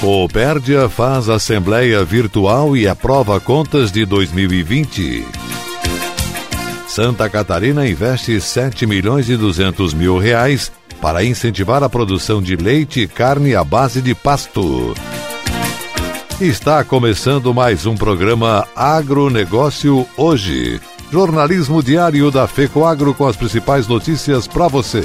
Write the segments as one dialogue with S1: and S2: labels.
S1: Coopérdia faz assembleia virtual e aprova contas de 2020. Santa Catarina investe 7 milhões e 200 mil reais para incentivar a produção de leite e carne à base de pasto. Está começando mais um programa Agronegócio Hoje. Jornalismo diário da FECOAGro com as principais notícias para você.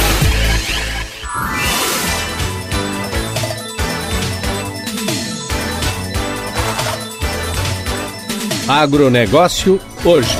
S2: Agronegócio hoje.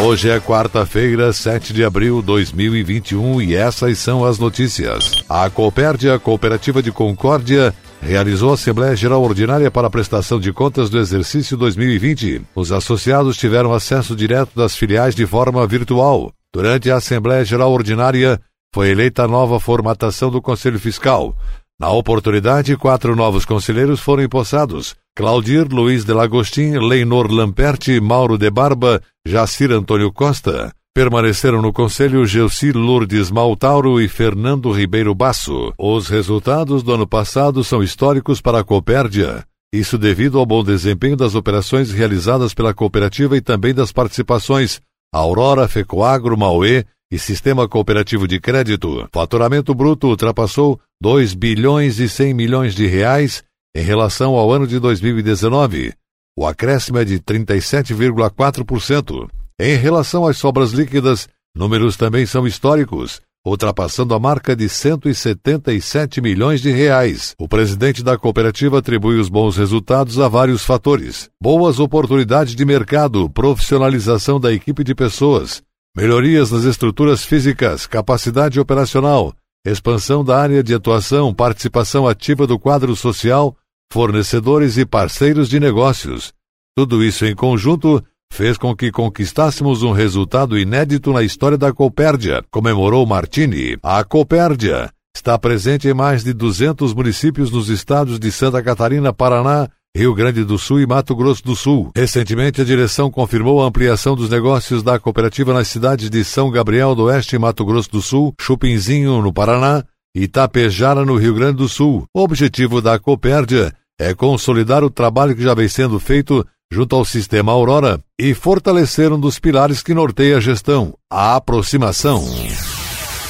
S1: Hoje é quarta-feira, 7 de abril de 2021 e essas são as notícias. A Coopérdia, Cooperativa de Concórdia, realizou a Assembleia Geral Ordinária para a prestação de contas do exercício 2020. Os associados tiveram acesso direto das filiais de forma virtual. Durante a Assembleia Geral Ordinária, foi eleita a nova formatação do Conselho Fiscal. Na oportunidade, quatro novos conselheiros foram empossados. Claudir Luiz de Lagostin, Leinor Lamperti, Mauro de Barba, Jacir Antônio Costa. Permaneceram no conselho Gelsi Lourdes Maltauro e Fernando Ribeiro Basso. Os resultados do ano passado são históricos para a Copérdia. Isso devido ao bom desempenho das operações realizadas pela cooperativa e também das participações Aurora, Fecoagro, Mauê e Sistema Cooperativo de Crédito. Faturamento bruto ultrapassou 2 bilhões e 100 milhões de reais em relação ao ano de 2019. O acréscimo é de 37,4%. Em relação às sobras líquidas, números também são históricos, ultrapassando a marca de 177 milhões de reais. O presidente da cooperativa atribui os bons resultados a vários fatores: boas oportunidades de mercado, profissionalização da equipe de pessoas, melhorias nas estruturas físicas, capacidade operacional, expansão da área de atuação, participação ativa do quadro social, fornecedores e parceiros de negócios. Tudo isso em conjunto fez com que conquistássemos um resultado inédito na história da Copérdia, comemorou Martini. A Copérdia está presente em mais de 200 municípios nos estados de Santa Catarina, Paraná, Rio Grande do Sul e Mato Grosso do Sul. Recentemente, a direção confirmou a ampliação dos negócios da cooperativa nas cidades de São Gabriel do Oeste, Mato Grosso do Sul, Chupinzinho, no Paraná, e Itapejara, no Rio Grande do Sul. O objetivo da Copérdia é consolidar o trabalho que já vem sendo feito junto ao sistema Aurora e fortalecer um dos pilares que norteia a gestão, a aproximação.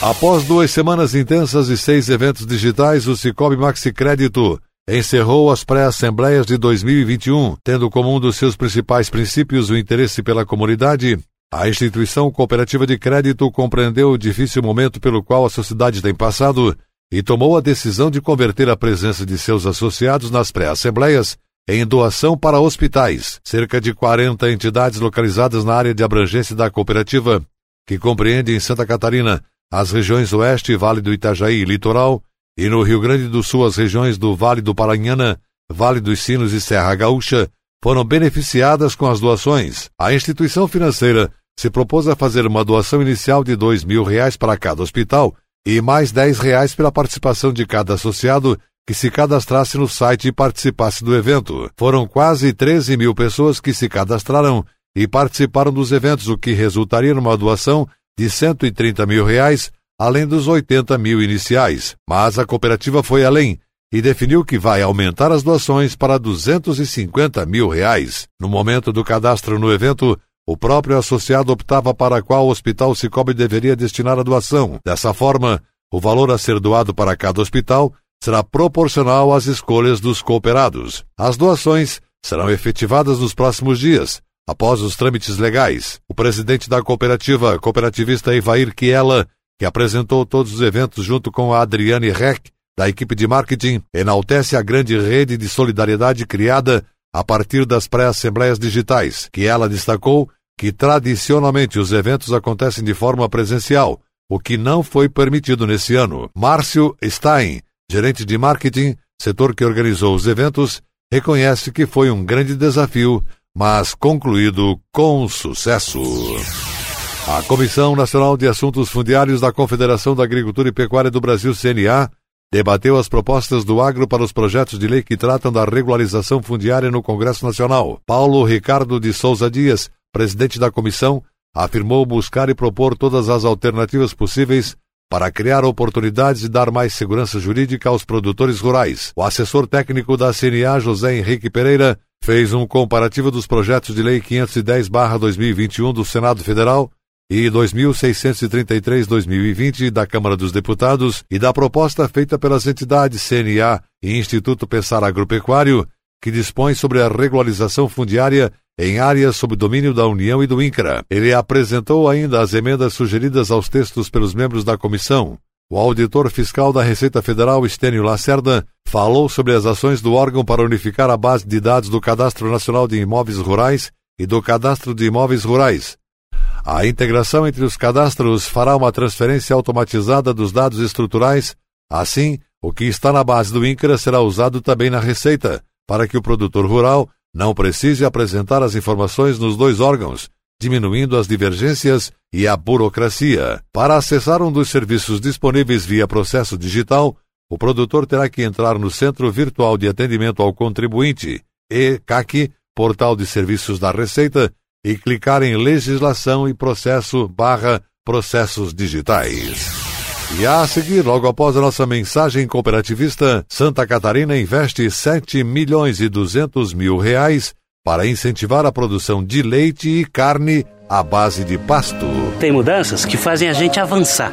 S1: Após duas semanas intensas e seis eventos digitais, o Cicobi Maxi Crédito encerrou as pré-assembleias de 2021, tendo como um dos seus principais princípios o interesse pela comunidade. A instituição cooperativa de crédito compreendeu o difícil momento pelo qual a sociedade tem passado e tomou a decisão de converter a presença de seus associados nas pré-assembleias em doação para hospitais. Cerca de 40 entidades localizadas na área de abrangência da cooperativa, que compreende em Santa Catarina as regiões Oeste, Vale do Itajaí e Litoral, e no Rio Grande do Sul as regiões do Vale do Paranhana, Vale dos Sinos e Serra Gaúcha, foram beneficiadas com as doações. A instituição financeira se propôs a fazer uma doação inicial de mil reais para cada hospital e mais dez reais pela participação de cada associado que se cadastrasse no site e participasse do evento. Foram quase 13 mil pessoas que se cadastraram e participaram dos eventos, o que resultaria numa doação de 130 mil reais além dos 80 mil iniciais. Mas a cooperativa foi além e definiu que vai aumentar as doações para 250 mil reais. No momento do cadastro no evento, o próprio associado optava para qual hospital Cicobi deveria destinar a doação. Dessa forma, o valor a ser doado para cada hospital será proporcional às escolhas dos cooperados. As doações serão efetivadas nos próximos dias, após os trâmites legais. O presidente da cooperativa, cooperativista Ivair Kiela, que apresentou todos os eventos junto com a Adriane Reck, da equipe de marketing, enaltece a grande rede de solidariedade criada a partir das pré-assembleias digitais, que ela destacou que tradicionalmente os eventos acontecem de forma presencial, o que não foi permitido nesse ano. Márcio Stein, gerente de marketing, setor que organizou os eventos, reconhece que foi um grande desafio, mas concluído com sucesso. A Comissão Nacional de Assuntos Fundiários da Confederação da Agricultura e Pecuária do Brasil, CNA, debateu as propostas do agro para os projetos de lei que tratam da regularização fundiária no Congresso Nacional. Paulo Ricardo de Souza Dias, presidente da comissão, afirmou buscar e propor todas as alternativas possíveis para criar oportunidades e dar mais segurança jurídica aos produtores rurais. O assessor técnico da CNA, José Henrique Pereira, fez um comparativo dos projetos de lei 510-2021 do Senado Federal e 2633-2020 da Câmara dos Deputados e da proposta feita pelas entidades CNA e Instituto Pensar Agropecuário, que dispõe sobre a regularização fundiária em áreas sob domínio da União e do INCRA. Ele apresentou ainda as emendas sugeridas aos textos pelos membros da comissão. O auditor fiscal da Receita Federal, Estênio Lacerda, falou sobre as ações do órgão para unificar a base de dados do Cadastro Nacional de Imóveis Rurais e do Cadastro de Imóveis Rurais. A integração entre os cadastros fará uma transferência automatizada dos dados estruturais, assim, o que está na base do INCRA será usado também na Receita, para que o produtor rural não precise apresentar as informações nos dois órgãos, diminuindo as divergências e a burocracia. Para acessar um dos serviços disponíveis via processo digital, o produtor terá que entrar no Centro Virtual de Atendimento ao Contribuinte, ECAC, Portal de Serviços da Receita, e clicar em Legislação e Processo barra Processos Digitais. E a seguir, logo após a nossa mensagem cooperativista, Santa Catarina investe 7 milhões e 200 mil reais para incentivar a produção de leite e carne à base de pasto.
S2: Tem mudanças que fazem a gente avançar.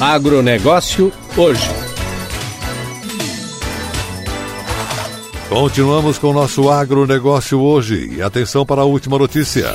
S3: Agronegócio hoje.
S1: Continuamos com o nosso agronegócio hoje. E atenção para a última notícia.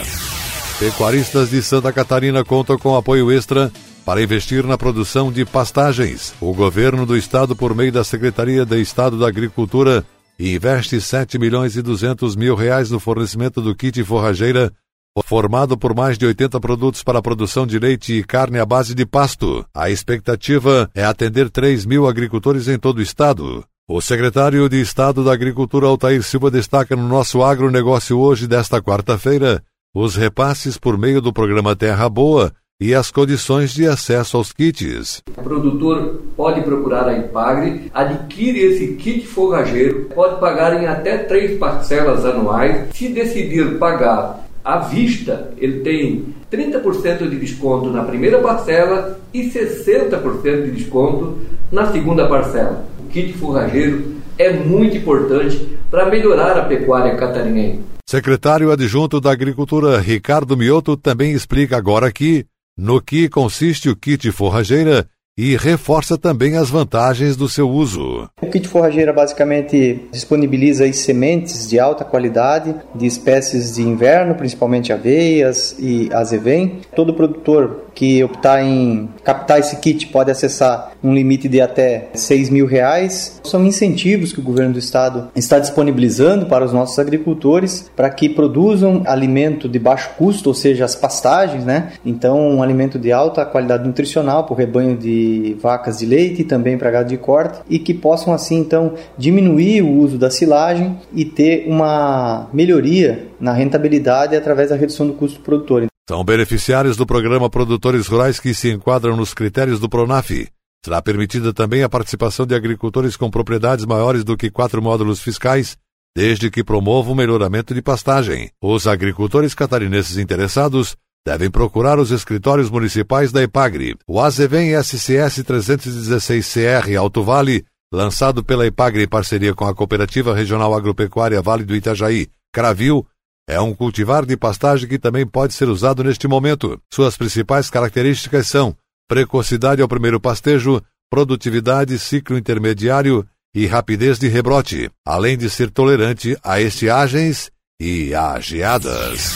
S1: Pecuaristas de Santa Catarina contam com apoio extra para investir na produção de pastagens. O governo do estado, por meio da Secretaria de Estado da Agricultura, investe 7 milhões e 200 mil reais no fornecimento do kit forrageira formado por mais de 80 produtos para a produção de leite e carne à base de pasto. A expectativa é atender 3 mil agricultores em todo o estado. O secretário de Estado da Agricultura, Altair Silva, destaca no nosso agronegócio hoje desta quarta-feira os repasses por meio do programa Terra Boa e as condições de acesso aos kits.
S4: O produtor pode procurar a Impagre, adquire esse kit forrageiro, pode pagar em até três parcelas anuais. Se decidir pagar à vista, ele tem 30% de desconto na primeira parcela e 60% de desconto na segunda parcela. O kit forrageiro é muito importante para melhorar a pecuária catarinense.
S1: Secretário adjunto da Agricultura Ricardo Mioto também explica agora aqui no que consiste o kit forrageira e reforça também as vantagens do seu uso.
S5: O kit forrageira basicamente disponibiliza sementes de alta qualidade de espécies de inverno, principalmente aveias e azevém. Todo produtor que optar em captar esse kit pode acessar um limite de até 6 mil reais. São incentivos que o governo do estado está disponibilizando para os nossos agricultores para que produzam alimento de baixo custo, ou seja, as pastagens, né? Então, um alimento de alta qualidade nutricional para o rebanho de vacas de leite e também para gado de corte e que possam assim então diminuir o uso da silagem e ter uma melhoria na rentabilidade através da redução do custo produtor.
S1: São beneficiários do programa Produtores Rurais que se enquadram nos critérios do PRONAF. Será permitida também a participação de agricultores com propriedades maiores do que quatro módulos fiscais, desde que promovam o melhoramento de pastagem. Os agricultores catarinenses interessados devem procurar os escritórios municipais da EPAGRE. O Azevém SCS 316CR Alto Vale, lançado pela EPAGRE em parceria com a Cooperativa Regional Agropecuária Vale do Itajaí, Cravil, é um cultivar de pastagem que também pode ser usado neste momento. Suas principais características são precocidade ao primeiro pastejo, produtividade, ciclo intermediário e rapidez de rebrote, além de ser tolerante a estiagens e a geadas.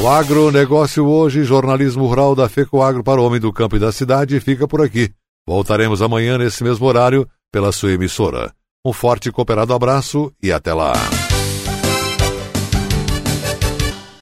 S1: O agronegócio hoje, jornalismo rural da FECOAGro para o homem do campo e da cidade, fica por aqui. Voltaremos amanhã nesse mesmo horário pela sua emissora. Um forte e cooperado abraço e até lá.